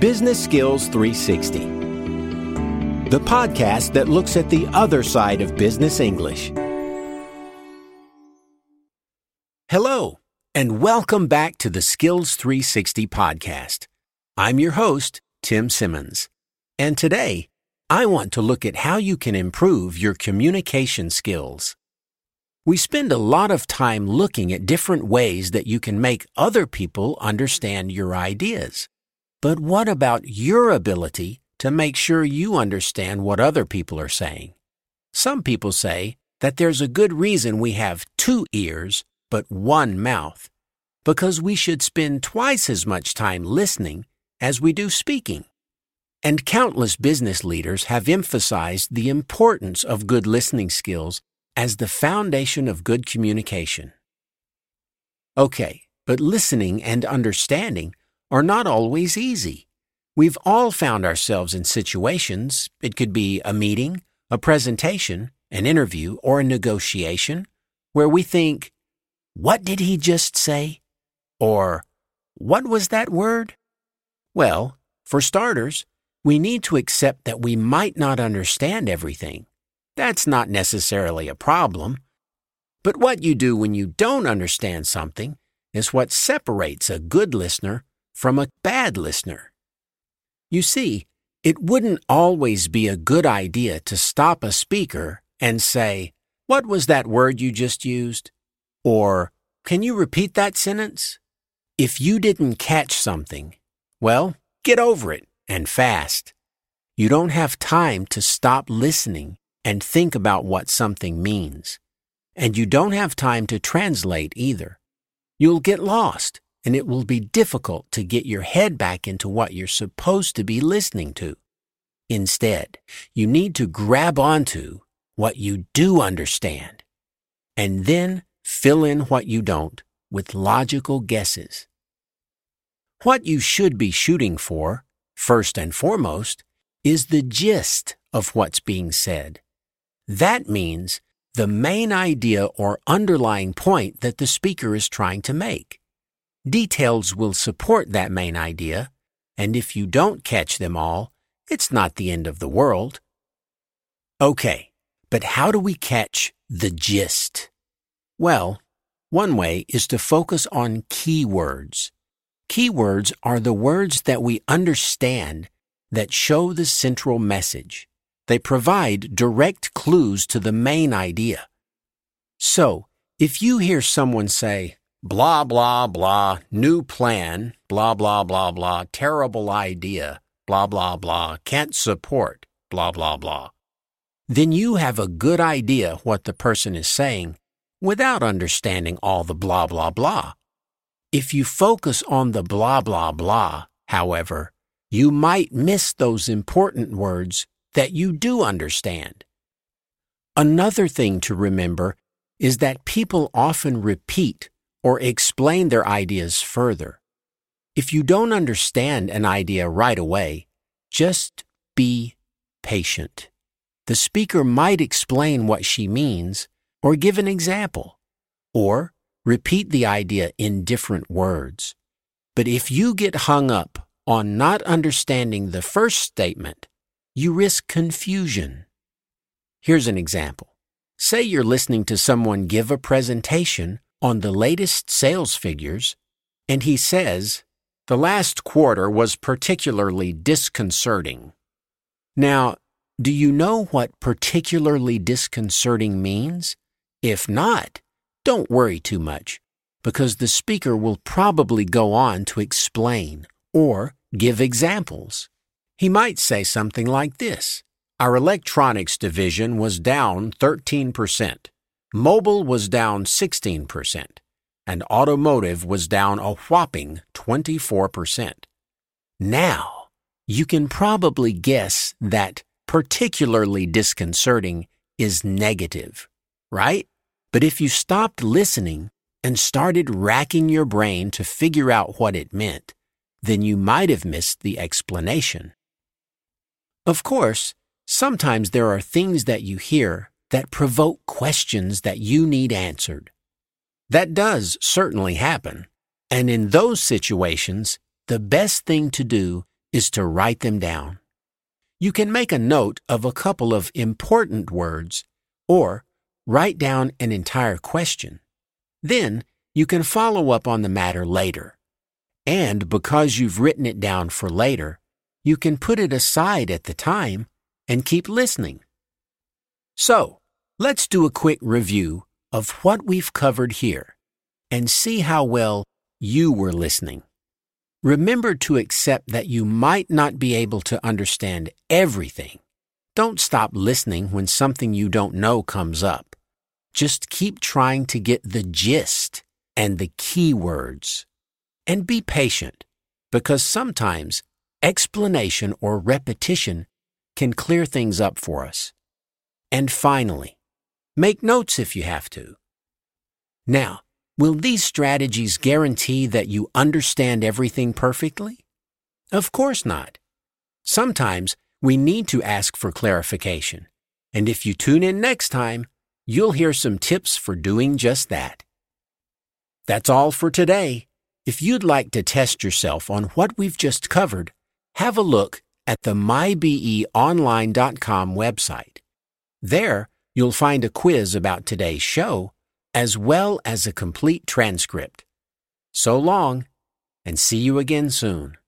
Business Skills 360, the podcast that looks at the other side of business English. Hello, and welcome back to the Skills 360 podcast. I'm your host, Tim Simmons, and today I want to look at how you can improve your communication skills. We spend a lot of time looking at different ways that you can make other people understand your ideas. But what about your ability to make sure you understand what other people are saying? Some people say that there's a good reason we have two ears but one mouth, because we should spend twice as much time listening as we do speaking. And countless business leaders have emphasized the importance of good listening skills as the foundation of good communication. Okay, but listening and understanding are not always easy. We've all found ourselves in situations, it could be a meeting, a presentation, an interview, or a negotiation, where we think, What did he just say? Or, What was that word? Well, for starters, we need to accept that we might not understand everything. That's not necessarily a problem. But what you do when you don't understand something is what separates a good listener from a bad listener. You see, it wouldn't always be a good idea to stop a speaker and say, What was that word you just used? Or, Can you repeat that sentence? If you didn't catch something, well, get over it and fast. You don't have time to stop listening and think about what something means. And you don't have time to translate either. You'll get lost and it will be difficult to get your head back into what you're supposed to be listening to. Instead, you need to grab onto what you do understand and then fill in what you don't with logical guesses. What you should be shooting for, first and foremost, is the gist of what's being said. That means the main idea or underlying point that the speaker is trying to make. Details will support that main idea, and if you don't catch them all, it's not the end of the world. Okay, but how do we catch the gist? Well, one way is to focus on keywords. Keywords are the words that we understand that show the central message. They provide direct clues to the main idea. So, if you hear someone say, blah, blah, blah, new plan, blah, blah, blah, blah, terrible idea, blah, blah, blah, can't support, blah, blah, blah. Then you have a good idea what the person is saying without understanding all the blah, blah, blah. If you focus on the blah, blah, blah, however, you might miss those important words that you do understand. Another thing to remember is that people often repeat or explain their ideas further. If you don't understand an idea right away, just be patient. The speaker might explain what she means or give an example, or repeat the idea in different words. But if you get hung up on not understanding the first statement, you risk confusion. Here's an example. Say you're listening to someone give a presentation on the latest sales figures, and he says, the last quarter was particularly disconcerting. Now, do you know what particularly disconcerting means? If not, don't worry too much, because the speaker will probably go on to explain or give examples. He might say something like this Our electronics division was down 13%. Mobile was down 16%, and automotive was down a whopping 24%. Now, you can probably guess that particularly disconcerting is negative, right? But if you stopped listening and started racking your brain to figure out what it meant, then you might have missed the explanation. Of course, sometimes there are things that you hear that provoke questions that you need answered. That does certainly happen. And in those situations, the best thing to do is to write them down. You can make a note of a couple of important words or write down an entire question. Then you can follow up on the matter later. And because you've written it down for later, you can put it aside at the time and keep listening. So, let's do a quick review of what we've covered here and see how well you were listening. Remember to accept that you might not be able to understand everything. Don't stop listening when something you don't know comes up. Just keep trying to get the gist and the key words. And be patient, because sometimes explanation or repetition can clear things up for us. And finally, make notes if you have to. Now, Will these strategies guarantee that you understand everything perfectly? Of course not. Sometimes we need to ask for clarification. And if you tune in next time, you'll hear some tips for doing just that. That's all for today. If you'd like to test yourself on what we've just covered, have a look at the mybeonline.com website. There, you'll find a quiz about today's show as well as a complete transcript. So long, and see you again soon.